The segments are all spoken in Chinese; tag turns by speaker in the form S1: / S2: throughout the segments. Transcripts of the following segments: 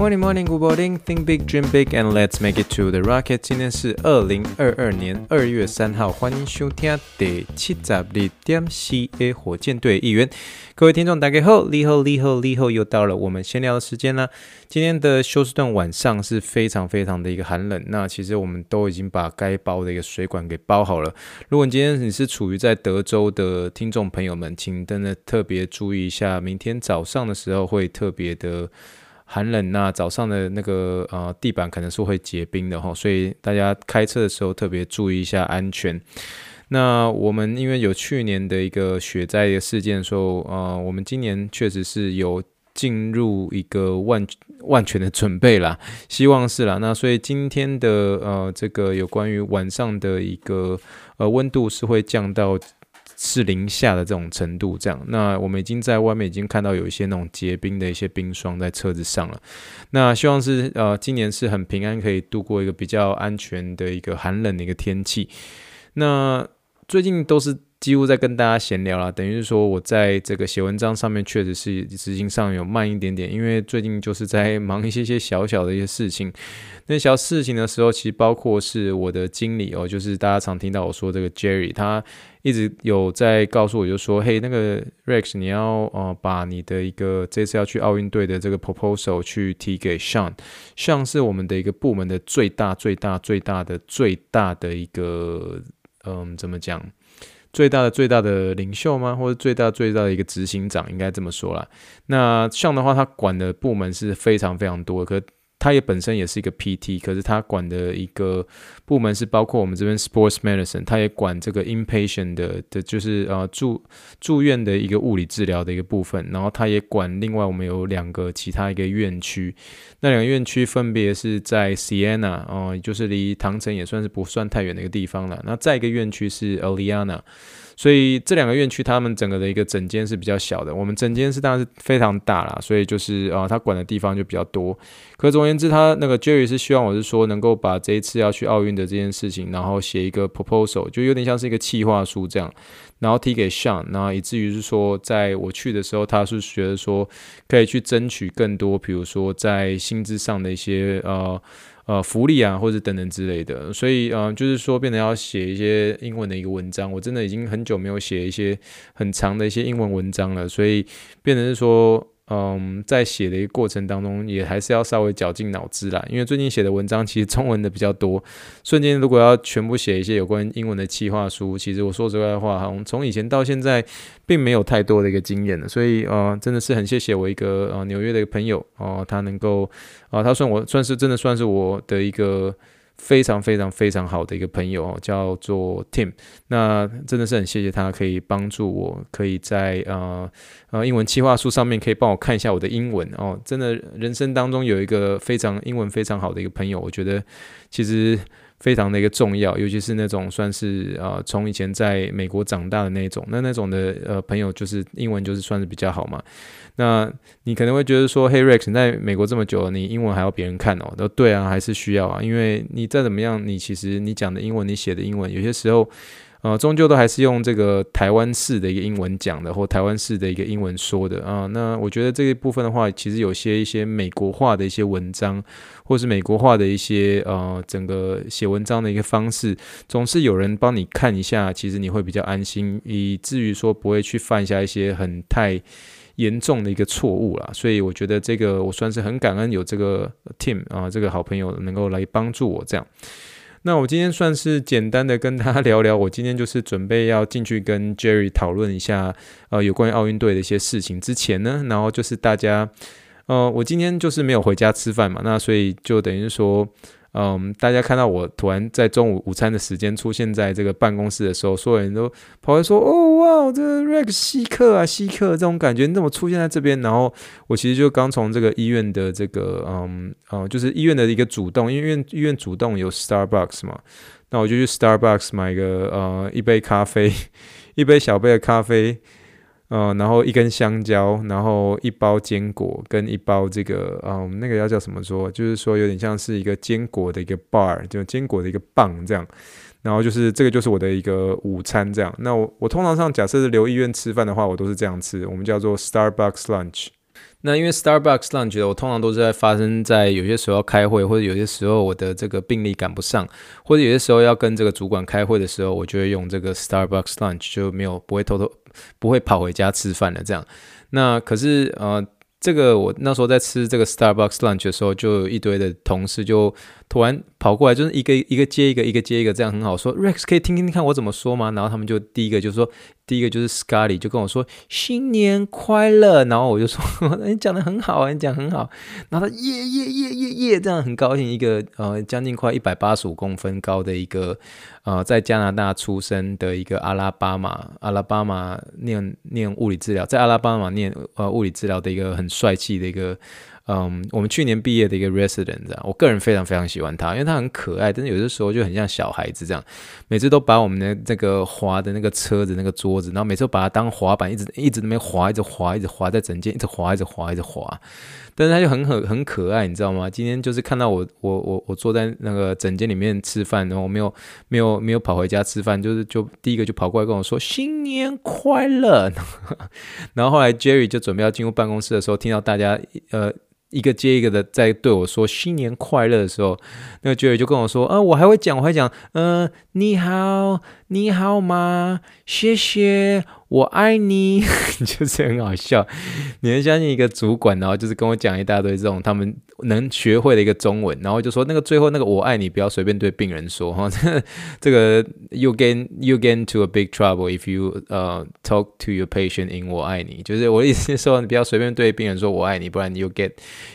S1: Morning, morning, good morning. Think big, dream big, and let's make it to the rocket. 今天是二零二二年二月三号，欢迎收听第七十二点四的火箭队一员。各位听众，大家好，你好，你好，你好，又到了我们闲聊的时间了。今天的休斯顿晚上是非常非常的一个寒冷，那其实我们都已经把该包的一个水管给包好了。如果你今天你是处于在德州的听众朋友们，请真的特别注意一下，明天早上的时候会特别的。寒冷，那早上的那个呃地板可能是会结冰的哈，所以大家开车的时候特别注意一下安全。那我们因为有去年的一个雪灾的事件的时候，呃，我们今年确实是有进入一个万万全的准备啦，希望是啦。那所以今天的呃这个有关于晚上的一个呃温度是会降到。是零下的这种程度，这样，那我们已经在外面已经看到有一些那种结冰的一些冰霜在车子上了。那希望是呃，今年是很平安，可以度过一个比较安全的一个寒冷的一个天气。那最近都是。几乎在跟大家闲聊啦，等于是说我在这个写文章上面确实是执行上有慢一点点，因为最近就是在忙一些些小小的一些事情。那小事情的时候，其实包括是我的经理哦，就是大家常听到我说这个 Jerry，他一直有在告诉我，就说嘿，那个 Rex，你要呃把你的一个这次要去奥运队的这个 proposal 去提给 Sean，Sean 是我们的一个部门的最大最大最大的最大的一个嗯，怎么讲？最大的最大的领袖吗？或者最大最大的一个执行长，应该这么说啦。那像的话，他管的部门是非常非常多，可他也本身也是一个 PT，可是他管的一个部门是包括我们这边 Sports Medicine，他也管这个 Inpatient 的的，就是呃住住院的一个物理治疗的一个部分，然后他也管另外我们有两个其他一个院区，那两个院区分别是在 Siena 哦、就是离唐城也算是不算太远的一个地方了。那再一个院区是 Eliana。所以这两个院区，他们整个的一个整间是比较小的。我们整间是当然是非常大啦，所以就是啊，他管的地方就比较多。可总而言之，他那个 Jerry 是希望我是说能够把这一次要去奥运的这件事情，然后写一个 proposal，就有点像是一个企划书这样，然后提给 Sean，然后以至于是说，在我去的时候，他是觉得说可以去争取更多，比如说在薪资上的一些呃。呃，福利啊，或者等等之类的，所以呃，就是说，变得要写一些英文的一个文章。我真的已经很久没有写一些很长的一些英文文章了，所以变成是说。嗯，在写的一个过程当中，也还是要稍微绞尽脑汁啦。因为最近写的文章其实中文的比较多，瞬间如果要全部写一些有关英文的企划书，其实我说实在话，哈，从以前到现在，并没有太多的一个经验了。所以，呃，真的是很谢谢我一个呃纽约的一个朋友哦、他能够啊、他算我算是真的算是我的一个。非常非常非常好的一个朋友，叫做 Tim。那真的是很谢谢他，可以帮助我，可以在呃呃英文企划书上面可以帮我看一下我的英文哦。真的，人生当中有一个非常英文非常好的一个朋友，我觉得其实。非常的一个重要，尤其是那种算是呃从以前在美国长大的那种，那那种的呃朋友就是英文就是算是比较好嘛。那你可能会觉得说，嘿，Rex，你在美国这么久了，你英文还要别人看哦？都对啊，还是需要啊，因为你再怎么样，你其实你讲的英文，你写的英文，有些时候。呃，终究都还是用这个台湾式的一个英文讲的，或台湾式的一个英文说的啊。那我觉得这一部分的话，其实有些一些美国化的一些文章，或是美国化的一些呃，整个写文章的一个方式，总是有人帮你看一下，其实你会比较安心，以至于说不会去犯下一些很太严重的一个错误啦。所以我觉得这个我算是很感恩有这个 team 啊，这个好朋友能够来帮助我这样。那我今天算是简单的跟他 聊聊，我今天就是准备要进去跟 Jerry 讨论一下，呃，有关于奥运队的一些事情。之前呢，然后就是大家，呃，我今天就是没有回家吃饭嘛，那所以就等于说。嗯，大家看到我突然在中午午餐的时间出现在这个办公室的时候，所有人都跑来说：“哦，哦，这 Rex 稀客啊，稀客！”这种感觉，你怎么出现在这边？然后我其实就刚从这个医院的这个，嗯，嗯，就是医院的一个主动，因为院医院主动有 Starbucks 嘛，那我就去 Starbucks 买个呃一杯咖啡，一杯小杯的咖啡。呃，然后一根香蕉，然后一包坚果跟一包这个，嗯，那个要叫什么说？就是说有点像是一个坚果的一个 bar，就坚果的一个棒这样。然后就是这个就是我的一个午餐这样。那我我通常上假设是留医院吃饭的话，我都是这样吃，我们叫做 Starbucks lunch。那因为 Starbucks lunch 我通常都是在发生在有些时候要开会，或者有些时候我的这个病历赶不上，或者有些时候要跟这个主管开会的时候，我就会用这个 Starbucks lunch，就没有不会偷偷不会跑回家吃饭的这样。那可是呃，这个我那时候在吃这个 Starbucks lunch 的时候，就有一堆的同事就。突然跑过来，就是一个一个接一个，一个接一个，这样很好说。Rex 可以听听看我怎么说吗？然后他们就第一个就说，第一个就是 Scotty 就跟我说新年快乐，然后我就说你 讲得很好啊，你讲很好。然后他耶耶耶耶耶，这样很高兴。一个呃将近快一百八十五公分高的一个呃在加拿大出生的一个阿拉巴马阿拉巴马念念物理治疗，在阿拉巴马念呃物理治疗的一个很帅气的一个。嗯，我们去年毕业的一个 resident，我个人非常非常喜欢他，因为他很可爱，但是有的时候就很像小孩子这样，每次都把我们的这个滑的那个车子那个桌子，然后每次都把它当滑板，一直一直那边滑，一直滑，一直滑在整间，一直滑，一直滑，一直滑。但是他就很很很可爱，你知道吗？今天就是看到我我我我坐在那个整间里面吃饭，然后我没有没有没有跑回家吃饭，就是就第一个就跑过来跟我说新年快乐，然后后来 Jerry 就准备要进入办公室的时候，听到大家呃。一个接一个的在对我说新年快乐的时候，那个 Jerry 就跟我说：“啊，我还会讲，我还讲，嗯、你好，你好吗？谢谢。”我爱你，就是很好笑。你能相信一个主管，然后就是跟我讲一大堆这种他们能学会的一个中文，然后就说那个最后那个我爱你不要随便对病人说哈，这个 you get you get into a big trouble if you 呃、uh, talk to your patient in 我爱你，就是我的意思是说你不要随便对病人说我爱你，不然 you get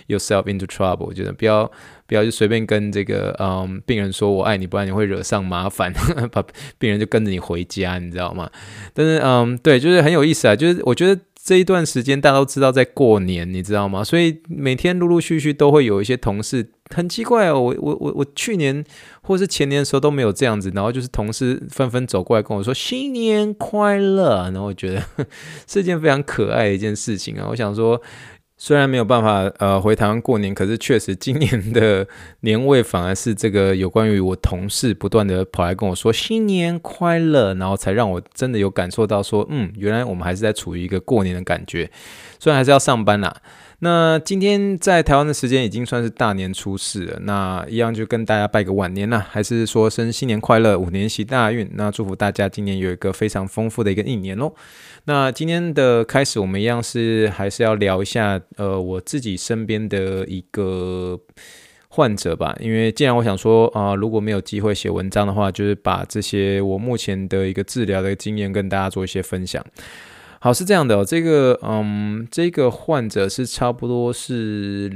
S1: yourself into trouble，就是不要。不要就随便跟这个嗯病人说我爱你，不然你会惹上麻烦，把病人就跟着你回家，你知道吗？但是嗯对，就是很有意思啊，就是我觉得这一段时间大家都知道在过年，你知道吗？所以每天陆陆续续都会有一些同事很奇怪哦，我我我我去年或是前年的时候都没有这样子，然后就是同事纷纷走过来跟我说新年快乐，然后我觉得 是一件非常可爱的一件事情啊，我想说。虽然没有办法呃回台湾过年，可是确实今年的年味反而是这个有关于我同事不断的跑来跟我说新年快乐，然后才让我真的有感受到说，嗯，原来我们还是在处于一个过年的感觉，虽然还是要上班啦。那今天在台湾的时间已经算是大年初四了，那一样就跟大家拜个晚年啦，还是说声新年快乐，五年行大运，那祝福大家今年有一个非常丰富的一个一年喽。那今天的开始，我们一样是还是要聊一下，呃，我自己身边的一个患者吧，因为既然我想说啊，如果没有机会写文章的话，就是把这些我目前的一个治疗的经验跟大家做一些分享。好，是这样的哦，这个嗯，这个患者是差不多是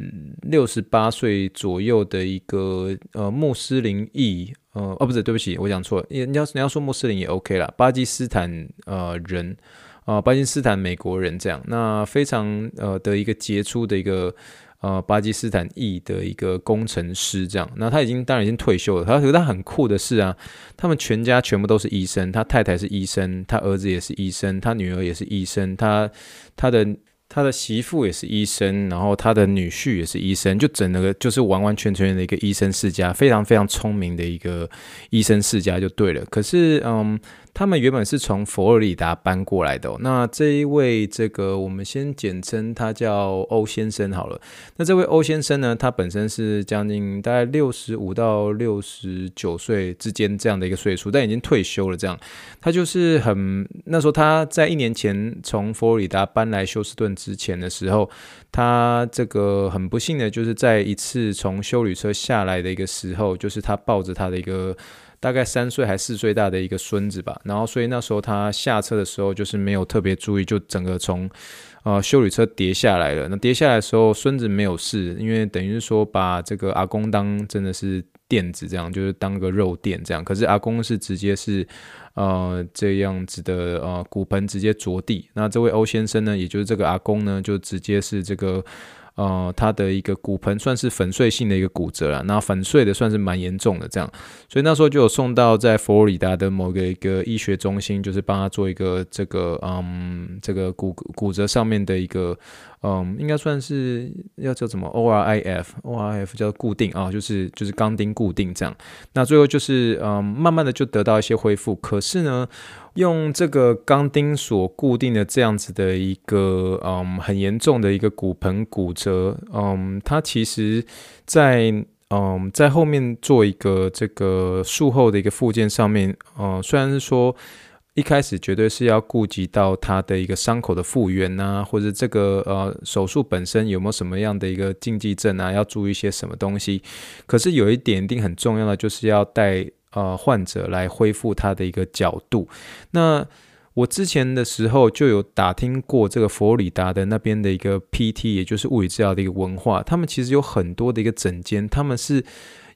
S1: 六十八岁左右的一个呃穆斯林裔，呃哦不是，对不起，我讲错了，你要你要说穆斯林也 OK 啦，巴基斯坦呃人啊，呃，巴基斯坦美国人这样，那非常呃的一个杰出的一个。呃，巴基斯坦裔的一个工程师，这样，那他已经当然已经退休了。他觉得他很酷的是啊，他们全家全部都是医生，他太太是医生，他儿子也是医生，他女儿也是医生，他他的他的媳妇也是医生，然后他的女婿也是医生，就整了个就是完完全全的一个医生世家，非常非常聪明的一个医生世家就对了。可是，嗯。他们原本是从佛罗里达搬过来的。那这一位，这个我们先简称他叫欧先生好了。那这位欧先生呢，他本身是将近大概六十五到六十九岁之间这样的一个岁数，但已经退休了。这样，他就是很那时候他在一年前从佛罗里达搬来休斯顿之前的时候，他这个很不幸的就是在一次从修旅车下来的一个时候，就是他抱着他的一个。大概三岁还四岁大的一个孙子吧，然后所以那时候他下车的时候就是没有特别注意，就整个从呃修理车跌下来了。那跌下来的时候，孙子没有事，因为等于是说把这个阿公当真的是垫子这样，就是当个肉垫这样。可是阿公是直接是呃这样子的呃骨盆直接着地。那这位欧先生呢，也就是这个阿公呢，就直接是这个。呃，他的一个骨盆算是粉碎性的一个骨折了，那粉碎的算是蛮严重的这样，所以那时候就有送到在佛罗里达的某个一个医学中心，就是帮他做一个这个嗯这个骨骨折上面的一个嗯应该算是要叫什么？ORIF ORIF 叫固定啊，就是就是钢钉固定这样，那最后就是嗯慢慢的就得到一些恢复，可是呢。用这个钢钉所固定的这样子的一个嗯很严重的一个骨盆骨折，嗯，它其实在嗯在后面做一个这个术后的一个复健上面，嗯，虽然是说一开始绝对是要顾及到他的一个伤口的复原呐、啊，或者这个呃手术本身有没有什么样的一个禁忌症啊，要注意一些什么东西，可是有一点一定很重要的就是要带。呃，患者来恢复他的一个角度。那我之前的时候就有打听过这个佛罗里达的那边的一个 PT，也就是物理治疗的一个文化。他们其实有很多的一个诊间，他们是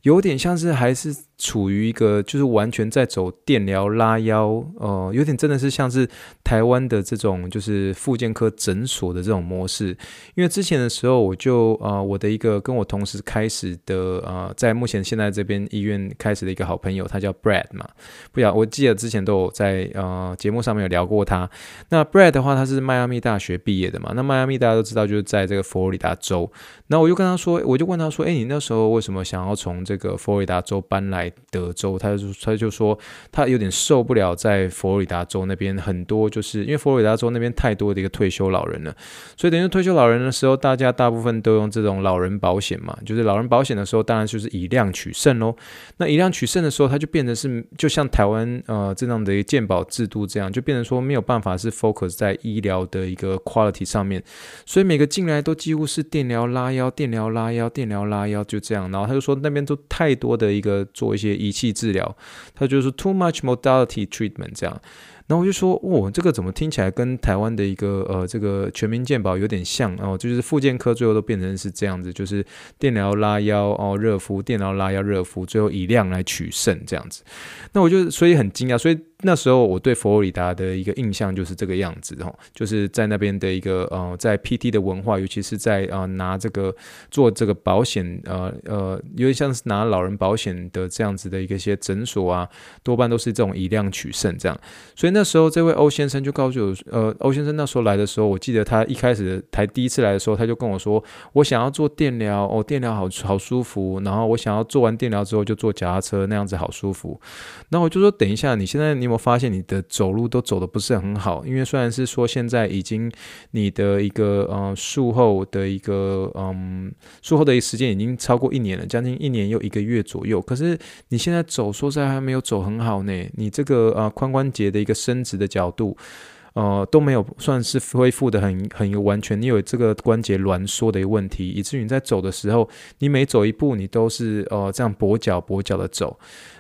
S1: 有点像是还是。处于一个就是完全在走电疗拉腰，呃，有点真的是像是台湾的这种就是复健科诊所的这种模式。因为之前的时候，我就呃我的一个跟我同时开始的呃，在目前现在这边医院开始的一个好朋友，他叫 Brad 嘛，不晓我记得之前都有在呃节目上面有聊过他。那 Brad 的话，他是迈阿密大学毕业的嘛，那迈阿密大家都知道就是在这个佛罗里达州。那我就跟他说，我就问他说，哎，你那时候为什么想要从这个佛罗里达州搬来？德州，他就他就说他有点受不了在佛罗里达州那边，很多就是因为佛罗里达州那边太多的一个退休老人了，所以等于退休老人的时候，大家大部分都用这种老人保险嘛，就是老人保险的时候，当然就是以量取胜喽。那以量取胜的时候，他就变成是就像台湾呃这样的一个健保制度这样，就变成说没有办法是 focus 在医疗的一个 quality 上面，所以每个进来都几乎是电疗拉腰、电疗拉腰、电疗拉腰就这样，然后他就说那边都太多的一个做一些仪器治疗，他就是 too much modality treatment 这样。然后我就说，哦，这个怎么听起来跟台湾的一个呃这个全民健保有点像哦，就是复健科最后都变成是这样子，就是电疗拉腰哦，热敷，电疗拉腰热敷，最后以量来取胜这样子。那我就所以很惊讶，所以。那时候我对佛罗里达的一个印象就是这个样子哦，就是在那边的一个呃，在 PT 的文化，尤其是在呃拿这个做这个保险呃呃，有点像是拿老人保险的这样子的一个些诊所啊，多半都是这种以量取胜这样。所以那时候这位欧先生就告诉我，呃，欧先生那时候来的时候，我记得他一开始才第一次来的时候，他就跟我说，我想要做电疗哦，电疗好好舒服，然后我想要做完电疗之后就坐脚踏车那样子好舒服。那我就说，等一下，你现在你。我发现你的走路都走得不是很好，因为虽然是说现在已经你的一个呃术后的一个嗯术后的一个时间已经超过一年了，将近一年又一个月左右，可是你现在走说实在还没有走很好呢，你这个呃髋关节的一个伸直的角度。呃，都没有算是恢复的很很有完全，你有这个关节挛缩的一个问题，以至于你在走的时候，你每走一步，你都是呃这样跛脚跛脚的走。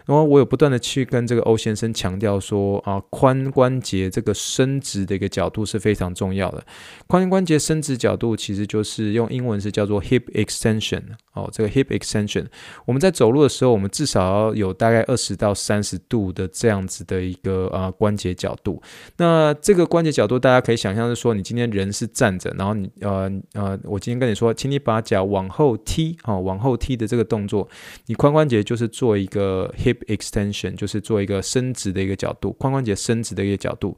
S1: 然后我有不断的去跟这个欧先生强调说啊，髋关节这个伸直的一个角度是非常重要的。髋关节伸直角度其实就是用英文是叫做 hip extension 哦，这个 hip extension，我们在走路的时候，我们至少要有大概二十到三十度的这样子的一个呃关节角度。那这个。关节角度，大家可以想象是说，你今天人是站着，然后你呃呃，我今天跟你说，请你把脚往后踢啊、哦，往后踢的这个动作，你髋关节就是做一个 hip extension，就是做一个伸直的一个角度，髋关节伸直的一个角度。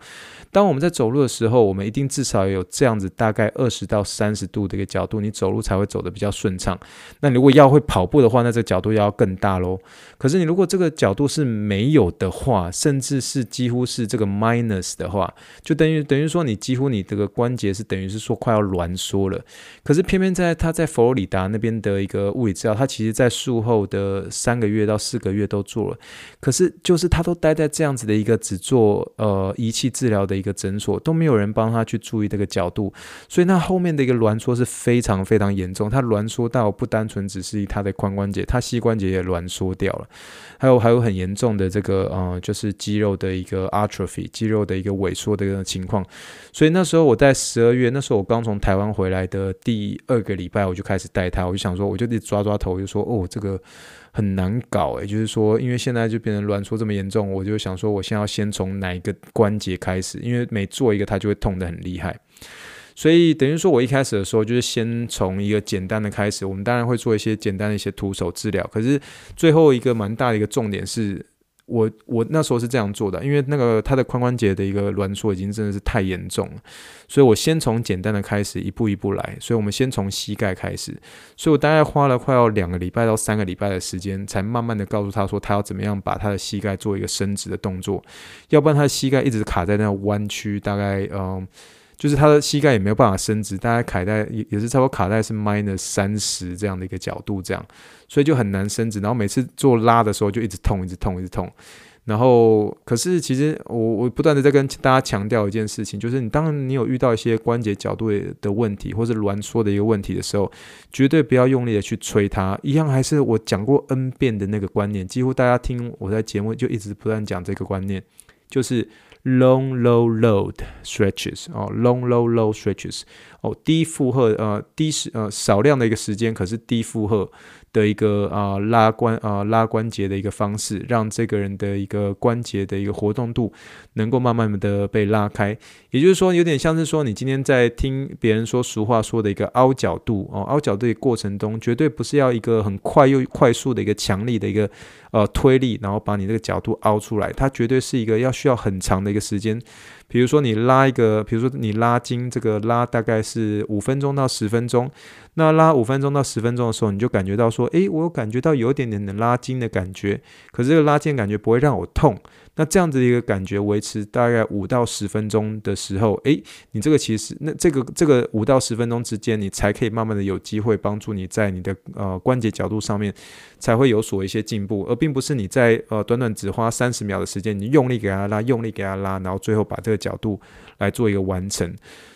S1: 当我们在走路的时候，我们一定至少有这样子大概二十到三十度的一个角度，你走路才会走得比较顺畅。那如果要会跑步的话，那这个角度要更大喽。可是你如果这个角度是没有的话，甚至是几乎是这个 minus 的话，就等于等于说，你几乎你这个关节是等于是说快要挛缩了。可是偏偏在他在佛罗里达那边的一个物理治疗，他其实在术后的三个月到四个月都做了。可是就是他都待在这样子的一个只做呃仪器治疗的一个诊所，都没有人帮他去注意这个角度，所以那后面的一个挛缩是非常非常严重。他挛缩到不单纯只是他的髋关节，他膝关节也挛缩掉了。还有还有很严重的这个呃，就是肌肉的一个 atrophy，肌肉的一个萎缩的一个情况。所以那时候我在十二月，那时候我刚从台湾回来的第二个礼拜，我就开始带他，我就想说，我就得抓抓头，我就说哦，这个很难搞诶，就是说，因为现在就变成挛缩这么严重，我就想说，我先要先从哪一个关节开始，因为每做一个，它就会痛得很厉害。所以等于说，我一开始的时候就是先从一个简单的开始，我们当然会做一些简单的一些徒手治疗。可是最后一个蛮大的一个重点是。我我那时候是这样做的，因为那个他的髋关节的一个挛缩已经真的是太严重了，所以我先从简单的开始，一步一步来。所以我们先从膝盖开始，所以我大概花了快要两个礼拜到三个礼拜的时间，才慢慢的告诉他说，他要怎么样把他的膝盖做一个伸直的动作，要不然他的膝盖一直卡在那弯曲，大概嗯。就是他的膝盖也没有办法伸直，大概卡在也也是差不多卡在是 minus 三十这样的一个角度，这样，所以就很难伸直。然后每次做拉的时候就一直痛，一直痛，一直痛。然后可是其实我我不断的在跟大家强调一件事情，就是你当你有遇到一些关节角度的问题，或是挛缩的一个问题的时候，绝对不要用力的去催它。一样还是我讲过 N 遍的那个观念，几乎大家听我在节目就一直不断讲这个观念，就是。Long low load stretches 哦，long low low stretches 哦，低负荷呃低时呃少量的一个时间，可是低负荷。 的一个啊、拉关啊、拉关节的一个方式，让这个人的一个关节的一个活动度能够慢慢的被拉开。也就是说，有点像是说，你今天在听别人说俗话说的一个凹角度哦，凹角度的过程中，绝对不是要一个很快又快速的一个强力的一个呃推力，然后把你这个角度凹出来，它绝对是一个要需要很长的一个时间。比如说你拉一个，比如说你拉筋，这个拉大概是五分钟到十分钟。那拉五分钟到十分钟的时候，你就感觉到说，诶，我有感觉到有一点点的拉筋的感觉，可是这个拉筋的感觉不会让我痛。那这样子的一个感觉维持大概五到十分钟的时候，诶，你这个其实那这个这个五到十分钟之间，你才可以慢慢的有机会帮助你在你的呃关节角度上面才会有所一些进步，而并不是你在呃短短只花三十秒的时间，你用力给它拉，用力给它拉，然后最后把这个角度来做一个完成。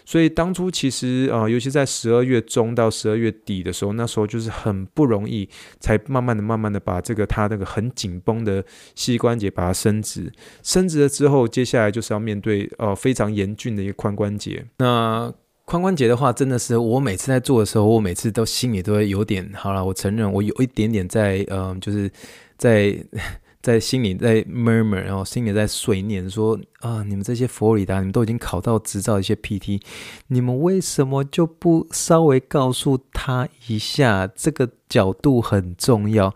S1: 所以当初其实啊、尤其在十二月中到十二月底的时候，那时候就是很不容易，才慢慢的、慢慢的把这个他那个很紧绷的膝关节把它伸直，伸直了之后，接下来就是要面对呃非常严峻的一个髋关节。那髋关节的话，真的是我每次在做的时候，我每次都心里都会有点，好了，我承认我有一点点在嗯、就是在。在心里在 murmur，然后心里在碎念说：“啊，你们这些佛罗里达，你们都已经考到执照一些 PT，你们为什么就不稍微告诉他一下，这个角度很重要？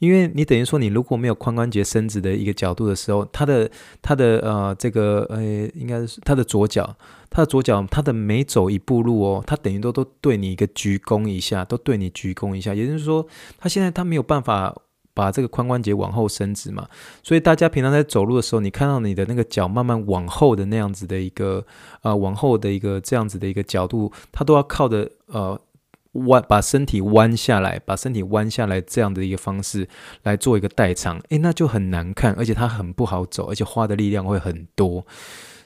S1: 因为你等于说，你如果没有髋关节伸直的一个角度的时候，他的他的呃这个呃应该是他的左脚，他的左脚，他的每走一步路哦，他等于都都对你一个鞠躬一下，都对你鞠躬一下，也就是说，他现在他没有办法。”把这个髋关节往后伸直嘛，所以大家平常在走路的时候，你看到你的那个脚慢慢往后的那样子的一个呃往后的一个这样子的一个角度，它都要靠着呃弯把身体弯下来，把身体弯下来这样的一个方式来做一个代偿，诶，那就很难看，而且它很不好走，而且花的力量会很多。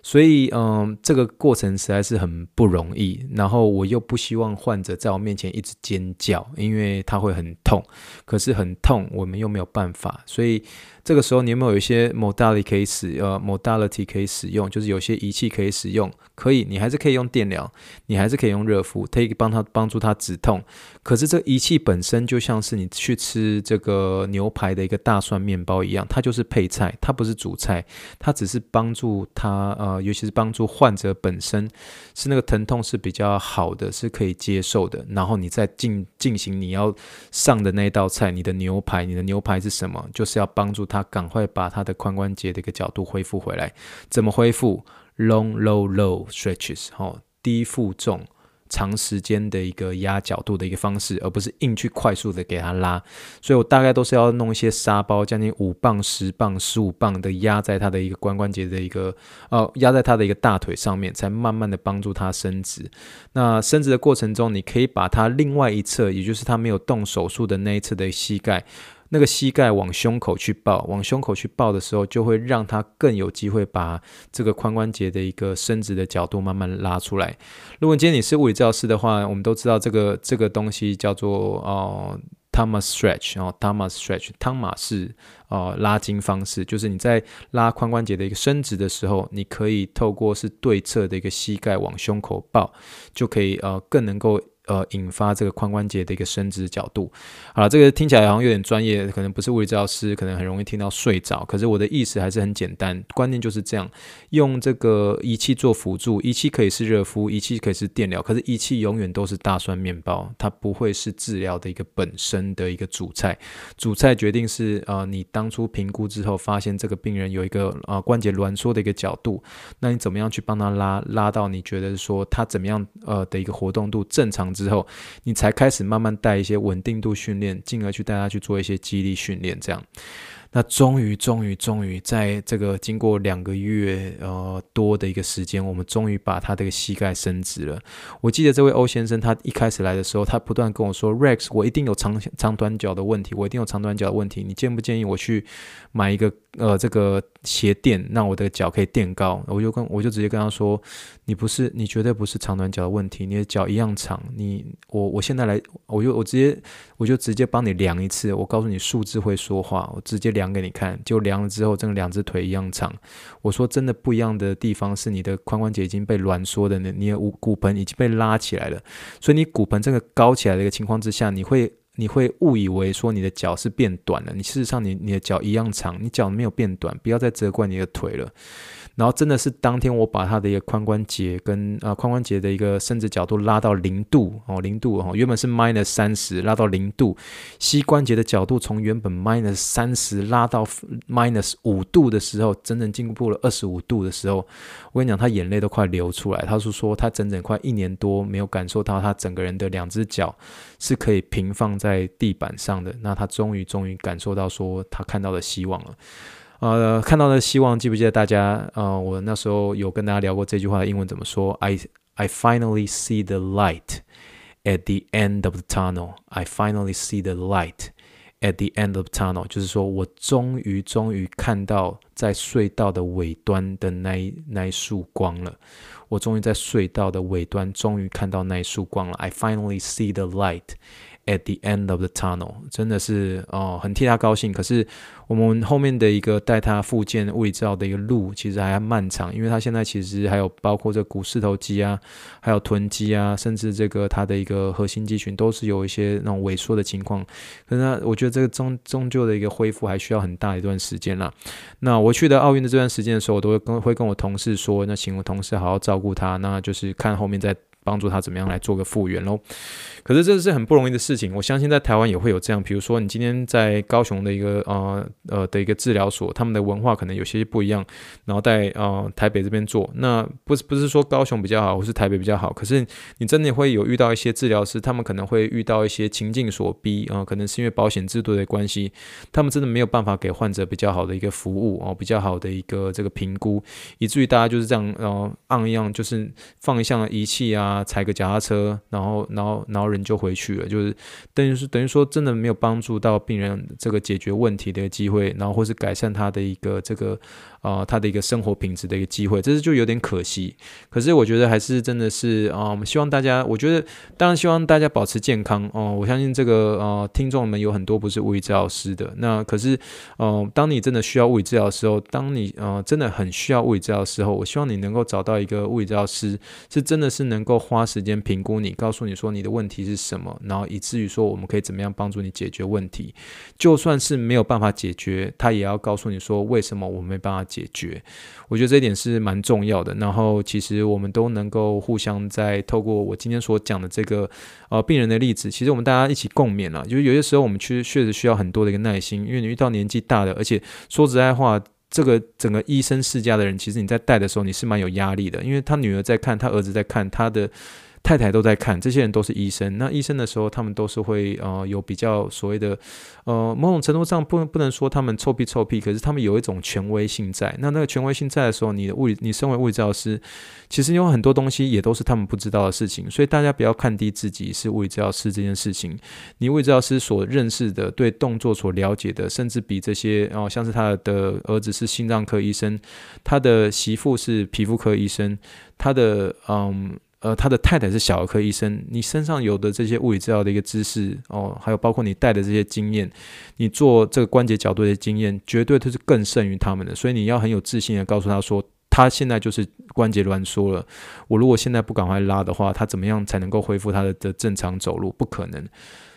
S1: 所以，嗯，这个过程实在是很不容易。然后我又不希望患者在我面前一直尖叫，因为他会很痛。可是很痛，我们又没有办法。所以这个时候，你有没有一些 modality 可以使呃 modality 可以使用？就是有些仪器可以使用。可以，你还是可以用电疗，你还是可以用热敷，可以帮他帮助他止痛。可是这仪器本身就像是你去吃这个牛排的一个大蒜面包一样，它就是配菜，它不是主菜，它只是帮助他呃，尤其是帮助患者本身是那个疼痛是比较好的，是可以接受的。然后你再进进行你要上的那道菜，你的牛排，你的牛排是什么？就是要帮助他赶快把他的髋关节的一个角度恢复回来。怎么恢复？Long, low, low stretches，哦，低负重、长时间的一个压角度的一个方式，而不是硬去快速的给它拉。所以我大概都是要弄一些沙包，将近五磅、十磅、十五磅的压在它的一个髋关节的一个，呃，压在它的一个大腿上面，才慢慢的帮助它伸直。那伸直的过程中，你可以把它另外一侧，也就是它没有动手术的那一侧的膝盖。那个膝盖往胸口去抱，往胸口去抱的时候，就会让它更有机会把这个髋关节的一个伸直的角度慢慢拉出来。如果今天你是物理治疗师的话，我们都知道这个这个东西叫做哦，Thomas stretch 然哦，Thomas stretch，汤马士哦拉筋方式，就是你在拉髋关节的一个伸直的时候，你可以透过是对侧的一个膝盖往胸口抱，就可以呃更能够。呃引发这个髋关节的一个伸直角度。好了，这个听起来好像有点专业，可能不是物理治疗师，可能很容易听到睡着。可是我的意思还是很简单，观念就是这样：用这个仪器做辅助，仪器可以是热敷，仪器可以是电疗，可是仪器永远都是大蒜面包，它不会是治疗的一个本身的一个主菜。主菜决定是呃你当初评估之后发现这个病人有一个呃关节挛缩的一个角度，那你怎么样去帮他拉拉到你觉得说他怎么样呃的一个活动度正常之后，你才开始慢慢带一些稳定度训练，进而去带他去做一些肌力训练，这样。那终于，终于，终于，在这个经过两个月呃多的一个时间，我们终于把他这个膝盖伸直了。我记得这位欧先生，他一开始来的时候，他不断跟我说：“Rex，我一定有长长短脚的问题，我一定有长短脚的问题。你建不建议我去买一个呃这个鞋垫，让我的脚可以垫高？”我就跟我就直接跟他说：“你不是，你绝对不是长短脚的问题，你的脚一样长。你我我现在来，我就我直接我就直接帮你量一次，我告诉你数字会说话，我直接量。”给你看，就量了之后，真的两只腿一样长。我说真的不一样的地方是你的髋关节已经被挛缩的，你的骨盆已经被拉起来了。所以你骨盆这个高起来的一个情况之下，你会你会误以为说你的脚是变短了。你事实上你你的脚一样长，你脚没有变短，不要再责怪你的腿了。然后真的是当天我把他的一个髋关节跟呃髋关节的一个伸直角度拉到零度哦，零度哦，原本是 minus 三十拉到零度，膝关节的角度从原本 minus 三十拉到 minus 五度的时候，整整进步了二十五度的时候，我跟你讲，他眼泪都快流出来。他是说他整整快一年多没有感受到他整个人的两只脚是可以平放在地板上的，那他终于终于感受到说他看到了希望了。呃，看到的希望，记不记得大家？呃，我那时候有跟大家聊过这句话的英文怎么说？I I finally see the light at the end of the tunnel. I finally see the light at the end of the tunnel，就是说我终于终于看到在隧道的尾端的那一那一束光了。我终于在隧道的尾端终于看到那一束光了。I finally see the light at the end of the tunnel，真的是哦，很替他高兴。可是。我们后面的一个带他复健物理治疗的一个路，其实还漫长，因为他现在其实还有包括这股四头肌啊，还有臀肌啊，甚至这个他的一个核心肌群都是有一些那种萎缩的情况。可是呢，我觉得这个终终究的一个恢复还需要很大一段时间啦。那我去的奥运的这段时间的时候，我都会跟会跟我同事说，那请我同事好好照顾他，那就是看后面再帮助他怎么样来做个复原喽。可是这是很不容易的事情，我相信在台湾也会有这样，比如说你今天在高雄的一个呃。呃的一个治疗所，他们的文化可能有些不一样，然后在呃台北这边做，那不是不是说高雄比较好，或是台北比较好，可是你真的会有遇到一些治疗师，他们可能会遇到一些情境所逼啊、呃，可能是因为保险制度的关系，他们真的没有办法给患者比较好的一个服务哦、比较好的一个这个评估，以至于大家就是这样呃按一样，就是放一项仪器啊，踩个脚踏车，然后然后然后人就回去了，就是等于是等于说真的没有帮助到病人这个解决问题的机会。然后或是改善他的一个这个、呃，他的一个生活品质的一个机会，这是就有点可惜。可是我觉得还是真的是啊，我、们希望大家，我觉得当然希望大家保持健康哦、我相信这个呃，听众们有很多不是物理治疗师的，那可是呃，当你真的需要物理治疗的时候，当你呃真的很需要物理治疗的时候，我希望你能够找到一个物理治疗师，是真的是能够花时间评估你，告诉你说你的问题是什么，然后以至于说我们可以怎么样帮助你解决问题，就算是没有办法解。决他也要告诉你说，为什么我没办法解决，我觉得这一点是蛮重要的。然后其实我们都能够互相在透过我今天所讲的这个呃病人的例子，其实我们大家一起共勉了。就是有些时候我们确确实需要很多的一个耐心，因为你遇到年纪大的，而且说实在话，这个整个医生世家的人，其实你在带的时候你是蛮有压力的，因为他女儿在看，他儿子在看，他的。太太都在看，这些人都是医生。那医生的时候，他们都是会呃有比较所谓的呃某种程度上不能不能说他们臭屁臭屁，可是他们有一种权威性在。那那个权威性在的时候，你的物理，你身为物理治疗师，其实有很多东西也都是他们不知道的事情。所以大家不要看低自己是物理治疗师这件事情。你物理治疗师所认识的、对动作所了解的，甚至比这些哦、呃，像是他的儿子是心脏科医生，他的媳妇是皮肤科医生，他的嗯。呃，他的太太是小儿科医生，你身上有的这些物理治疗的一个知识哦，还有包括你带的这些经验，你做这个关节角度的经验，绝对都是更胜于他们的。所以你要很有自信的告诉他说，他现在就是关节挛缩了。我如果现在不赶快拉的话，他怎么样才能够恢复他的的正常走路？不可能。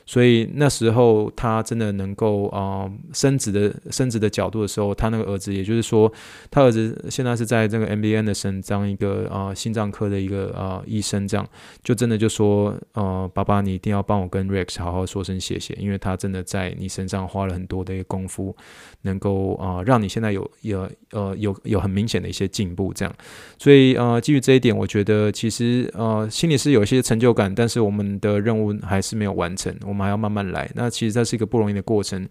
S1: 所以那时候他真的能够啊、呃、伸直的伸直的角度的时候，他那个儿子，也就是说，他儿子现在是在这个 MD Anderson 这样一个啊、心脏科的一个啊、医生，这样就真的就说，呃，爸爸你一定要帮我跟 Rex 好好说声谢谢，因为他真的在你身上花了很多的一个功夫，能够啊、让你现在有有呃有有很明显的一些进步，这样。所以呃基于这一点，我觉得其实呃心里是有一些成就感，但是我们的任务还是没有完成。我们还要慢慢来，那其实这是一个不容易的过程，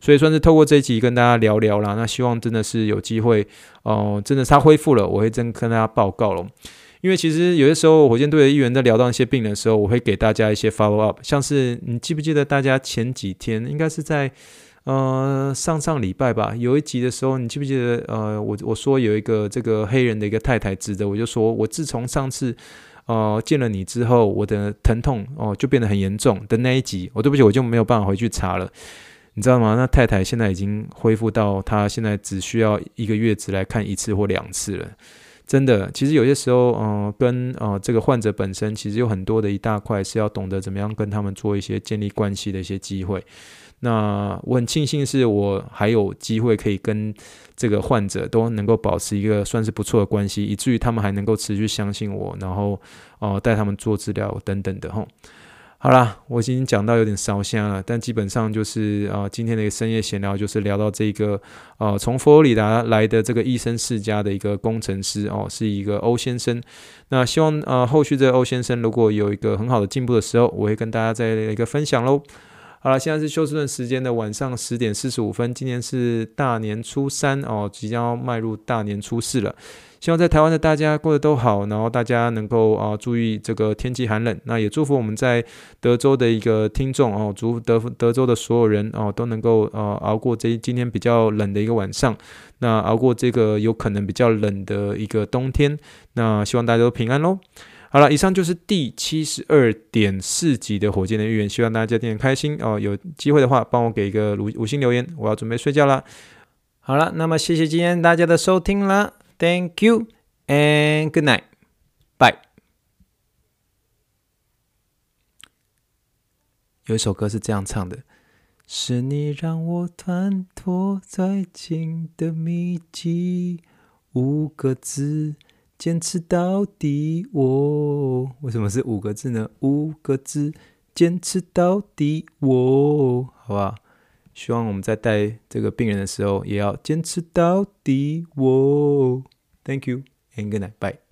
S1: 所以算是透过这一集跟大家聊聊啦。那希望真的是有机会，哦、真的是他恢复了，我会真跟大家报告了。因为其实有些时候火箭队的议员在聊到一些病人的时候，我会给大家一些 follow up，像是你记不记得大家前几天应该是在呃上上礼拜吧，有一集的时候，你记不记得呃我我说有一个这个黑人的一个太太值得，我就说我自从上次。哦、见了你之后，我的疼痛哦、就变得很严重的那一集，我、哦、对不起，我就没有办法回去查了，你知道吗？那太太现在已经恢复到她现在只需要一个月只来看一次或两次了，真的。其实有些时候，嗯、跟呃这个患者本身其实有很多的一大块是要懂得怎么样跟他们做一些建立关系的一些机会。那我很庆幸是我还有机会可以跟这个患者都能够保持一个算是不错的关系，以至于他们还能够持续相信我，然后哦带他们做治疗等等的吼。好啦，我已经讲到有点烧香了，但基本上就是啊、呃、今天的一个深夜闲聊就是聊到这个呃从佛罗里达来的这个医生世家的一个工程师哦，是一个欧先生。那希望呃后续这个欧先生如果有一个很好的进步的时候，我会跟大家再一个分享喽。好了，现在是休斯顿时间的晚上十点四十五分。今天是大年初三哦，即将要迈入大年初四了。希望在台湾的大家过得都好，然后大家能够啊注意这个天气寒冷。那也祝福我们在德州的一个听众哦，祝德德州的所有人哦都能够呃熬过这今天比较冷的一个晚上，那熬过这个有可能比较冷的一个冬天。那希望大家都平安喽。好了，以上就是第七十二点四集的火箭的预言，希望大家听得开心哦。有机会的话，帮我给一个五五星留言，我要准备睡觉了。好了，那么谢谢今天大家的收听啦，Thank you and good night, bye。有一首歌是这样唱的：是你让我团脱在情的密集，五个字。坚持到底，我为什么是五个字呢？五个字，坚持到底，我好吧。希望我们在带这个病人的时候，也要坚持到底，哦。Thank you and good night, bye.